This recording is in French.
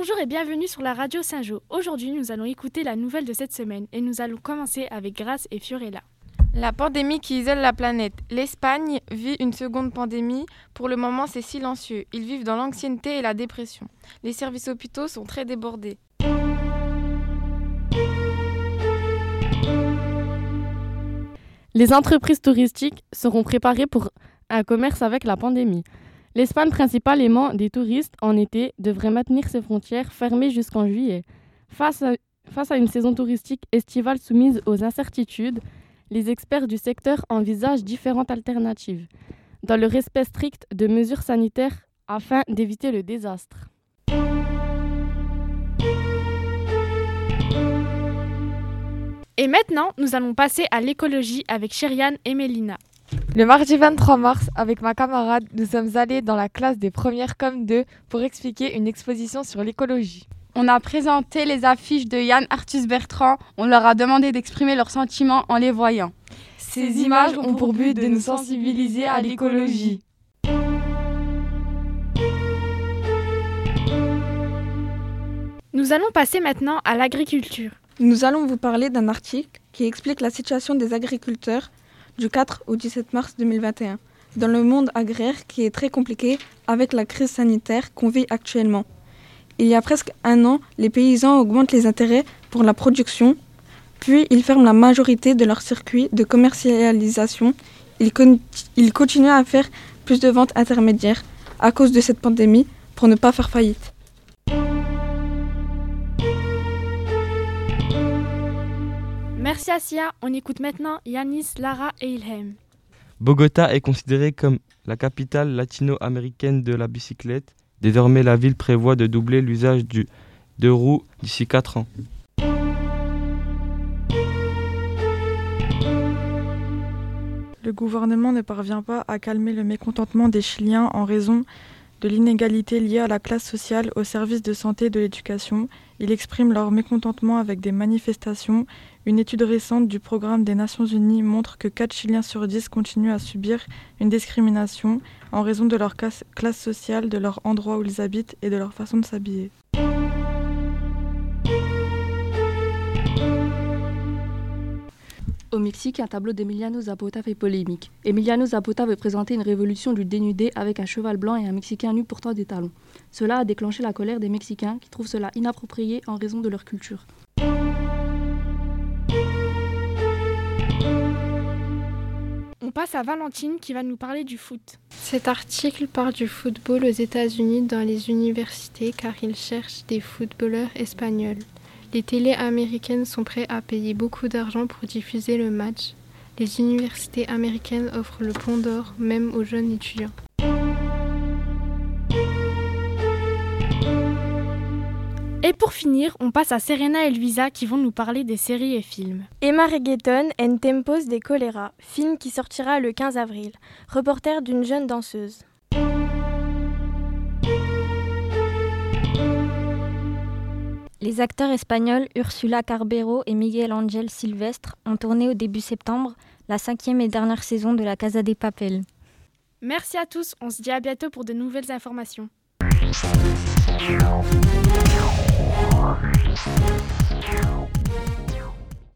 Bonjour et bienvenue sur la radio Saint-Jean. Aujourd'hui, nous allons écouter la nouvelle de cette semaine et nous allons commencer avec Grace et Fiorella. La pandémie qui isole la planète. L'Espagne vit une seconde pandémie. Pour le moment, c'est silencieux. Ils vivent dans l'ancienneté et la dépression. Les services hôpitaux sont très débordés. Les entreprises touristiques seront préparées pour un commerce avec la pandémie. L'Espagne, principal aimant des touristes en été, devrait maintenir ses frontières fermées jusqu'en juillet. Face à, face à une saison touristique estivale soumise aux incertitudes, les experts du secteur envisagent différentes alternatives, dans le respect strict de mesures sanitaires afin d'éviter le désastre. Et maintenant, nous allons passer à l'écologie avec Chériane et Mélina. Le mardi 23 mars, avec ma camarade, nous sommes allés dans la classe des premières comme 2 pour expliquer une exposition sur l'écologie. On a présenté les affiches de Yann Arthus Bertrand. On leur a demandé d'exprimer leurs sentiments en les voyant. Ces images ont pour but de nous sensibiliser à l'écologie. Nous allons passer maintenant à l'agriculture. Nous allons vous parler d'un article qui explique la situation des agriculteurs du 4 au 17 mars 2021 dans le monde agraire qui est très compliqué avec la crise sanitaire qu'on vit actuellement. Il y a presque un an, les paysans augmentent les intérêts pour la production, puis ils ferment la majorité de leurs circuits de commercialisation. Ils, ils continuent à faire plus de ventes intermédiaires à cause de cette pandémie pour ne pas faire faillite. Merci Asia. On écoute maintenant Yanis, Lara et Ilhem. Bogota est considérée comme la capitale latino-américaine de la bicyclette. Désormais, la ville prévoit de doubler l'usage du deux roues d'ici 4 ans. Le gouvernement ne parvient pas à calmer le mécontentement des Chiliens en raison de l'inégalité liée à la classe sociale au service de santé et de l'éducation. Ils expriment leur mécontentement avec des manifestations. Une étude récente du programme des Nations Unies montre que 4 Chiliens sur 10 continuent à subir une discrimination en raison de leur classe sociale, de leur endroit où ils habitent et de leur façon de s'habiller. Au Mexique, un tableau d'Emiliano Zapata fait polémique. Emiliano Zapata veut présenter une révolution du dénudé avec un cheval blanc et un Mexicain nu portant des talons. Cela a déclenché la colère des Mexicains qui trouvent cela inapproprié en raison de leur culture. On passe à Valentine qui va nous parler du foot. Cet article parle du football aux États-Unis dans les universités car il cherche des footballeurs espagnols. Les télés américaines sont prêtes à payer beaucoup d'argent pour diffuser le match. Les universités américaines offrent le pont d'or même aux jeunes étudiants. Et pour finir, on passe à Serena et Luisa qui vont nous parler des séries et films. Emma Reggaeton en Tempos de Choléra, film qui sortira le 15 avril. Reporter d'une jeune danseuse. Les acteurs espagnols Ursula Carbero et Miguel Ángel Silvestre ont tourné au début septembre la cinquième et dernière saison de La Casa des Papel. Merci à tous, on se dit à bientôt pour de nouvelles informations.